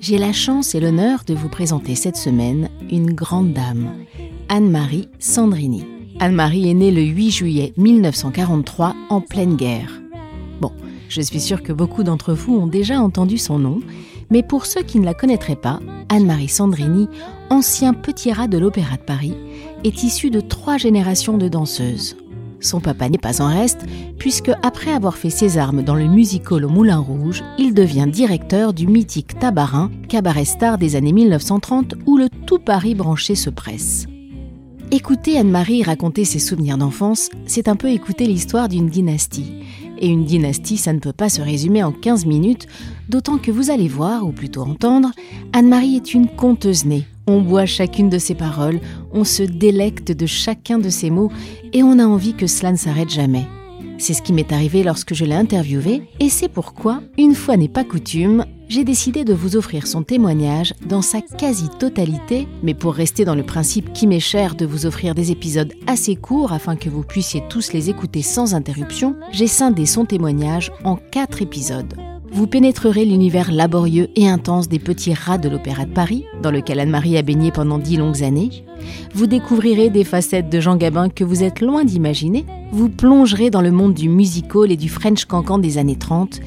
J'ai la chance et l'honneur de vous présenter cette semaine une grande dame, Anne-Marie Sandrini. Anne-Marie est née le 8 juillet 1943 en pleine guerre. Bon, je suis sûre que beaucoup d'entre vous ont déjà entendu son nom, mais pour ceux qui ne la connaîtraient pas, Anne-Marie Sandrini, ancien petit rat de l'Opéra de Paris, est issue de trois générations de danseuses. Son papa n'est pas en reste, puisque après avoir fait ses armes dans le musical au Moulin Rouge, il devient directeur du mythique Tabarin, cabaret star des années 1930 où le tout Paris branché se presse. Écouter Anne-Marie raconter ses souvenirs d'enfance, c'est un peu écouter l'histoire d'une dynastie. Et une dynastie, ça ne peut pas se résumer en 15 minutes, d'autant que vous allez voir, ou plutôt entendre, Anne-Marie est une conteuse née. On boit chacune de ses paroles, on se délecte de chacun de ses mots, et on a envie que cela ne s'arrête jamais. C'est ce qui m'est arrivé lorsque je l'ai interviewée, et c'est pourquoi, une fois n'est pas coutume, j'ai décidé de vous offrir son témoignage dans sa quasi-totalité, mais pour rester dans le principe qui m'est cher de vous offrir des épisodes assez courts afin que vous puissiez tous les écouter sans interruption, j'ai scindé son témoignage en quatre épisodes. Vous pénétrerez l'univers laborieux et intense des petits rats de l'Opéra de Paris, dans lequel Anne-Marie a baigné pendant dix longues années. Vous découvrirez des facettes de Jean Gabin que vous êtes loin d'imaginer. Vous plongerez dans le monde du musical et du French cancan des années 30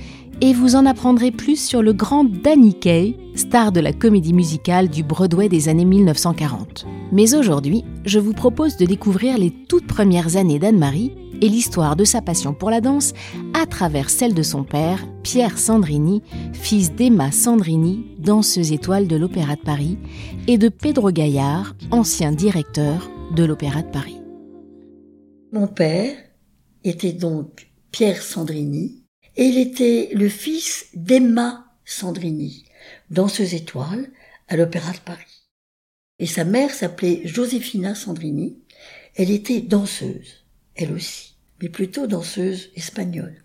et vous en apprendrez plus sur le grand Danny Kaye, star de la comédie musicale du Broadway des années 1940. Mais aujourd'hui, je vous propose de découvrir les toutes premières années d'Anne-Marie et l'histoire de sa passion pour la danse à travers celle de son père, Pierre Sandrini, fils d'Emma Sandrini, danseuse étoile de l'Opéra de Paris, et de Pedro Gaillard, ancien directeur de l'Opéra de Paris. Mon père était donc Pierre Sandrini, et il était le fils d'Emma Sandrini, danseuse étoile à l'Opéra de Paris. Et sa mère s'appelait Josefina Sandrini. Elle était danseuse, elle aussi, mais plutôt danseuse espagnole.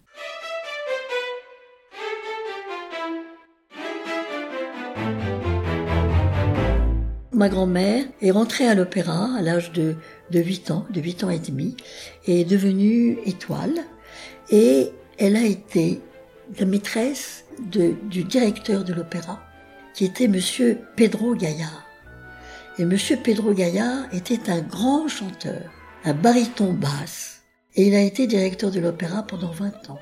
Ma grand-mère est rentrée à l'opéra à l'âge de, de 8 ans, de 8 ans et demi, et est devenue étoile. Et elle a été la maîtresse du directeur de l'opéra, qui était monsieur Pedro Gaillard. Et monsieur Pedro Gaillard était un grand chanteur, un baryton basse, et il a été directeur de l'opéra pendant 20 ans.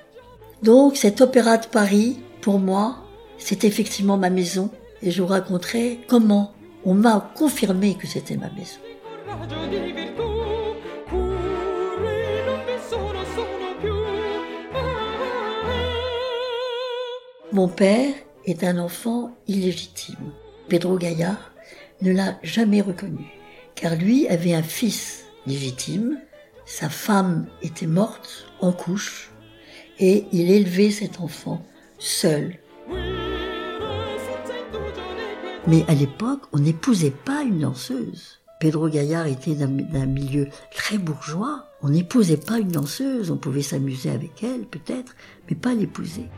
Donc cet opéra de Paris, pour moi, c'est effectivement ma maison, et je vous raconterai comment on m'a confirmé que c'était ma maison. Mon père est un enfant illégitime. Pedro Gaillard ne l'a jamais reconnu, car lui avait un fils légitime, sa femme était morte en couche, et il élevait cet enfant seul. Mais à l'époque, on n'épousait pas une danseuse. Pedro Gaillard était d'un milieu très bourgeois. On n'épousait pas une danseuse, on pouvait s'amuser avec elle peut-être, mais pas l'épouser.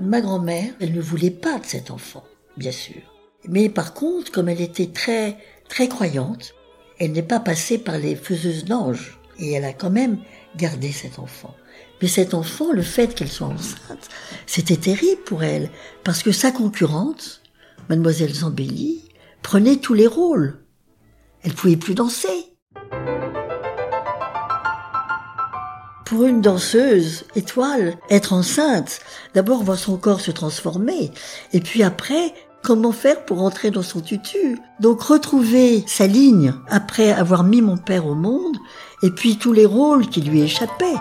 Ma grand-mère, elle ne voulait pas de cet enfant, bien sûr. Mais par contre, comme elle était très, très croyante, elle n'est pas passée par les faiseuses d'anges. Et elle a quand même gardé cet enfant. Mais cet enfant, le fait qu'elle soit enceinte, c'était terrible pour elle. Parce que sa concurrente, mademoiselle Zambelli, prenait tous les rôles. Elle pouvait plus danser. Pour une danseuse étoile, être enceinte, d'abord voir son corps se transformer, et puis après, comment faire pour entrer dans son tutu. Donc retrouver sa ligne après avoir mis mon père au monde, et puis tous les rôles qui lui échappaient.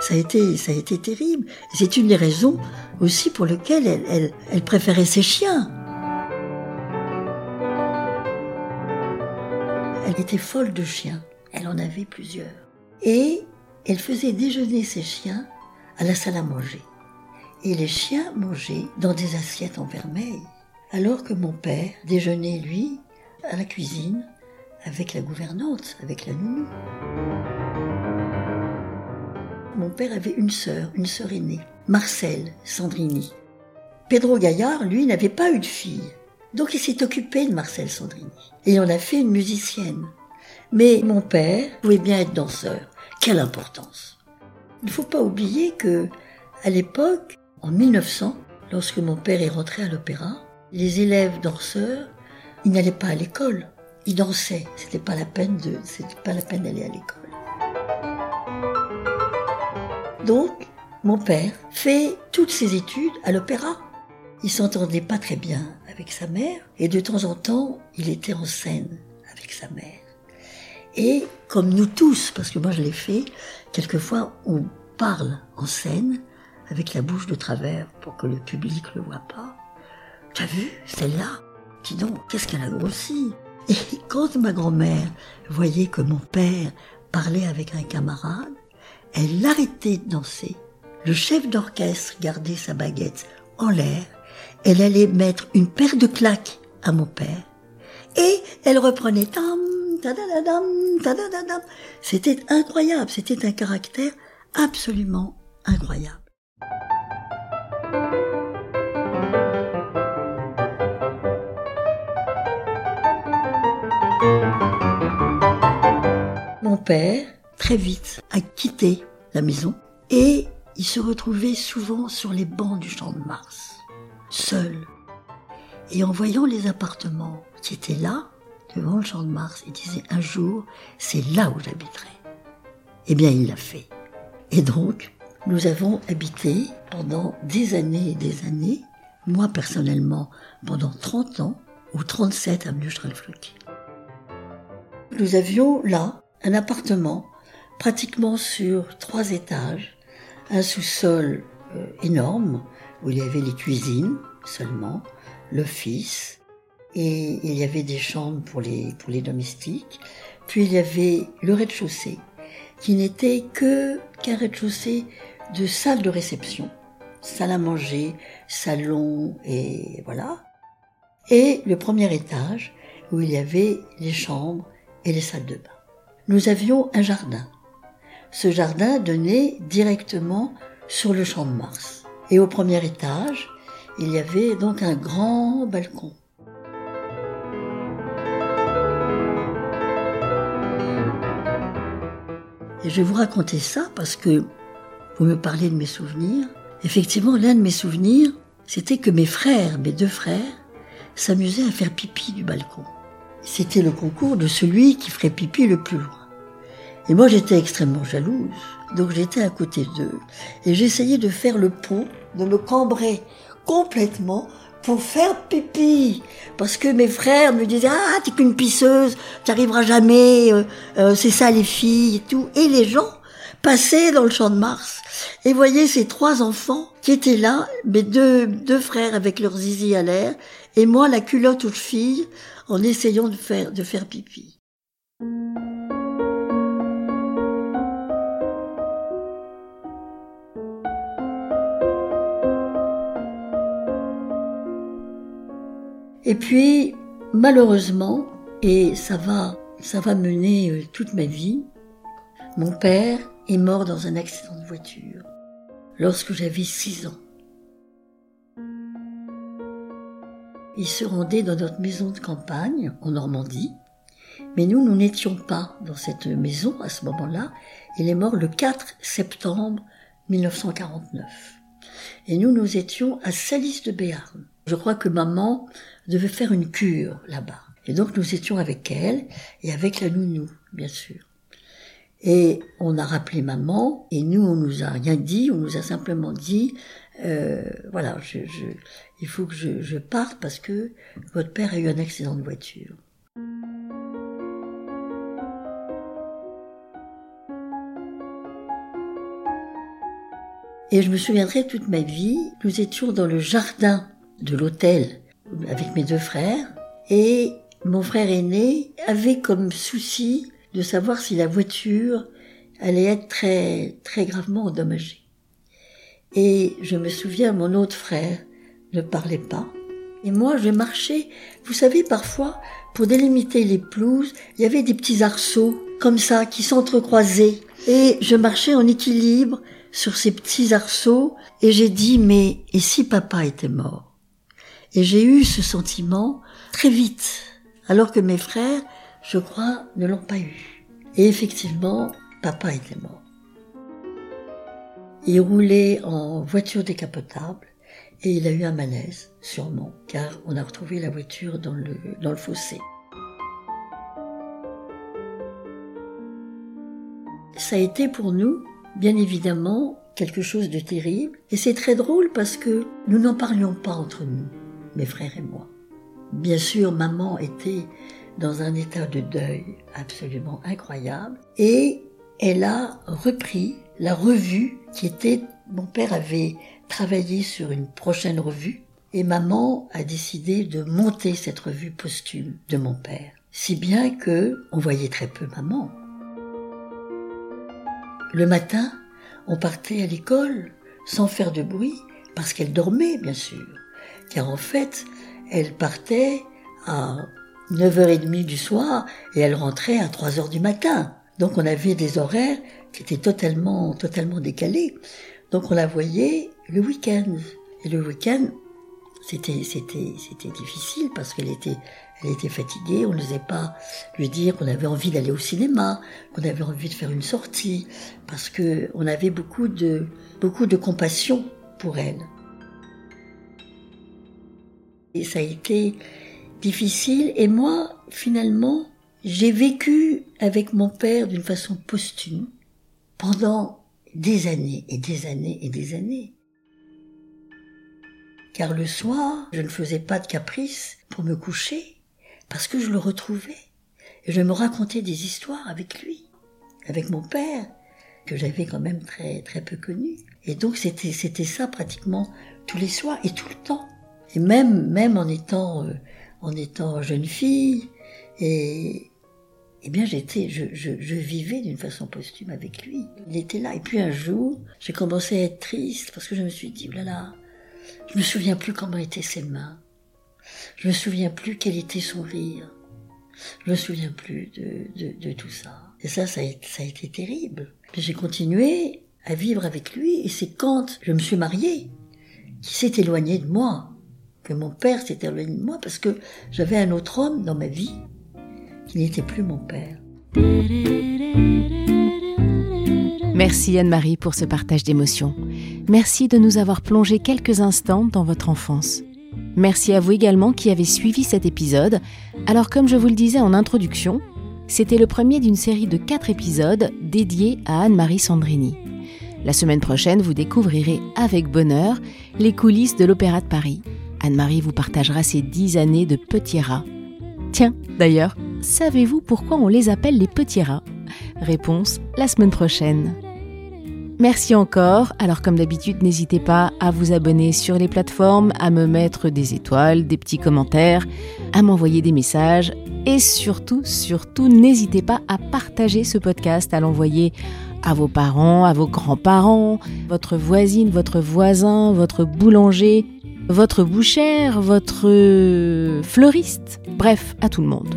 Ça a été, ça a été terrible. C'est une des raisons aussi pour lesquelles elle, elle, elle préférait ses chiens. Elle était folle de chiens. Elle en avait plusieurs et elle faisait déjeuner ses chiens à la salle à manger. et les chiens mangeaient dans des assiettes en vermeil, alors que mon père déjeunait, lui, à la cuisine avec la gouvernante, avec la nounou. Mon père avait une sœur, une sœur aînée, Marcel Sandrini. Pedro Gaillard, lui, n'avait pas eu de fille. Donc il s'est occupé de Marcel Sandrini. Et en a fait une musicienne. Mais mon père pouvait bien être danseur. Quelle importance Il ne faut pas oublier que, à l'époque, en 1900, lorsque mon père est rentré à l'opéra, les élèves danseurs, ils n'allaient pas à l'école. Ils dansaient. C'était pas la peine de, c'était pas la peine d'aller à l'école. Donc, mon père fait toutes ses études à l'opéra. Il s'entendait pas très bien avec sa mère et de temps en temps, il était en scène avec sa mère. Et comme nous tous, parce que moi je l'ai fait, quelquefois on parle en scène avec la bouche de travers pour que le public le voit pas. T'as vu, celle-là? Dis donc, qu'est-ce qu'elle a grossi? Et quand ma grand-mère voyait que mon père parlait avec un camarade, elle arrêtait de danser. Le chef d'orchestre gardait sa baguette en l'air. Elle allait mettre une paire de claques à mon père. Et elle reprenait tam, c'était incroyable, c'était un caractère absolument incroyable. Mon père, très vite, a quitté la maison et il se retrouvait souvent sur les bancs du champ de Mars, seul. Et en voyant les appartements qui étaient là, devant le champ de Mars et disait un jour, c'est là où j'habiterai. Eh bien, il l'a fait. Et donc, nous avons habité pendant des années et des années, moi personnellement pendant 30 ans, au 37 avenue Strelfluck. Nous avions là un appartement pratiquement sur trois étages, un sous-sol euh, énorme où il y avait les cuisines seulement, l'office, et il y avait des chambres pour les, pour les domestiques. Puis il y avait le rez-de-chaussée, qui n'était que qu'un rez-de-chaussée de salle de réception, salle à manger, salon et voilà. Et le premier étage où il y avait les chambres et les salles de bain. Nous avions un jardin. Ce jardin donnait directement sur le champ de Mars. Et au premier étage, il y avait donc un grand balcon Et je vais vous raconter ça parce que vous me parlez de mes souvenirs. Effectivement, l'un de mes souvenirs, c'était que mes frères, mes deux frères, s'amusaient à faire pipi du balcon. C'était le concours de celui qui ferait pipi le plus loin. Et moi, j'étais extrêmement jalouse. Donc j'étais à côté d'eux et j'essayais de faire le pont, de me cambrer complètement pour faire pipi. Parce que mes frères me disaient, ah, t'es qu'une pisseuse, t'arriveras jamais, euh, euh, c'est ça les filles et tout. Et les gens passaient dans le champ de Mars et voyaient ces trois enfants qui étaient là, mes deux, deux frères avec leurs zizi à l'air, et moi la culotte aux filles en essayant de faire, de faire pipi. Et puis, malheureusement, et ça va, ça va mener euh, toute ma vie, mon père est mort dans un accident de voiture lorsque j'avais 6 ans. Il se rendait dans notre maison de campagne en Normandie, mais nous, nous n'étions pas dans cette maison à ce moment-là. Il est mort le 4 septembre 1949. Et nous, nous étions à Salis de Béarn. Je crois que maman devait faire une cure là-bas. Et donc nous étions avec elle et avec la nounou, bien sûr. Et on a rappelé maman et nous on nous a rien dit, on nous a simplement dit euh, voilà, il faut que je, je parte parce que votre père a eu un accident de voiture. Et je me souviendrai toute ma vie, nous étions dans le jardin de l'hôtel avec mes deux frères et mon frère aîné avait comme souci de savoir si la voiture allait être très très gravement endommagée. Et je me souviens, mon autre frère ne parlait pas. Et moi, je marchais. Vous savez, parfois, pour délimiter les pelouses, il y avait des petits arceaux, comme ça, qui s'entrecroisaient. Et je marchais en équilibre sur ces petits arceaux, et j'ai dit, mais et si papa était mort? Et j'ai eu ce sentiment très vite, alors que mes frères, je crois, ne l'ont pas eu. Et effectivement, papa était mort. Il roulait en voiture décapotable et il a eu un malaise, sûrement, car on a retrouvé la voiture dans le, fossé. Ça a été pour nous, bien évidemment, quelque chose de terrible. Et c'est très drôle parce que nous n'en parlions pas entre nous, mes frères et moi. Bien sûr, maman était dans un état de deuil absolument incroyable et elle a repris la revue qui était, mon père avait travaillé sur une prochaine revue et maman a décidé de monter cette revue posthume de mon père. Si bien que on voyait très peu maman. Le matin, on partait à l'école sans faire de bruit parce qu'elle dormait, bien sûr. Car en fait, elle partait à 9h30 du soir et elle rentrait à 3h du matin. Donc on avait des horaires qui étaient totalement, totalement décalés. Donc on la voyait le week-end. Et le week-end, c'était, c'était, c'était difficile parce qu'elle était, elle était fatiguée. On n'osait pas lui dire qu'on avait envie d'aller au cinéma, qu'on avait envie de faire une sortie, parce que on avait beaucoup de, beaucoup de compassion pour elle. Ça a été difficile. Et moi, finalement, j'ai vécu avec mon père d'une façon posthume pendant des années et des années et des années. Car le soir, je ne faisais pas de caprice pour me coucher, parce que je le retrouvais. Et je me racontais des histoires avec lui, avec mon père, que j'avais quand même très, très peu connu. Et donc c'était, c'était ça pratiquement tous les soirs et tout le temps. Et même, même en étant, euh, en étant jeune fille, et, eh bien, j'étais, je, je, je vivais d'une façon posthume avec lui. Il était là. Et puis un jour, j'ai commencé à être triste parce que je me suis dit, oh là là, je me souviens plus comment étaient ses mains. Je me souviens plus quel était son rire. Je me souviens plus de, de, de tout ça. Et ça, ça a, ça a été terrible. Puis j'ai continué à vivre avec lui et c'est quand je me suis mariée qu'il s'est éloigné de moi, que mon père s'est éloigné de moi parce que j'avais un autre homme dans ma vie qui n'était plus mon père. Merci Anne-Marie pour ce partage d'émotions. Merci de nous avoir plongé quelques instants dans votre enfance. Merci à vous également qui avez suivi cet épisode. Alors comme je vous le disais en introduction, c'était le premier d'une série de quatre épisodes dédiés à Anne-Marie Sandrini. La semaine prochaine, vous découvrirez avec bonheur les coulisses de l'Opéra de Paris. Anne-Marie vous partagera ses dix années de petits rats. Tiens, d'ailleurs, savez-vous pourquoi on les appelle les petits rats? Réponse la semaine prochaine. Merci encore. Alors comme d'habitude, n'hésitez pas à vous abonner sur les plateformes, à me mettre des étoiles, des petits commentaires, à m'envoyer des messages et surtout, surtout, n'hésitez pas à partager ce podcast, à l'envoyer à vos parents, à vos grands-parents, votre voisine, votre voisin, votre boulanger, votre bouchère, votre fleuriste, bref, à tout le monde.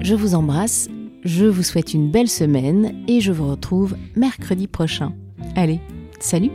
Je vous embrasse, je vous souhaite une belle semaine et je vous retrouve mercredi prochain. Allez, salut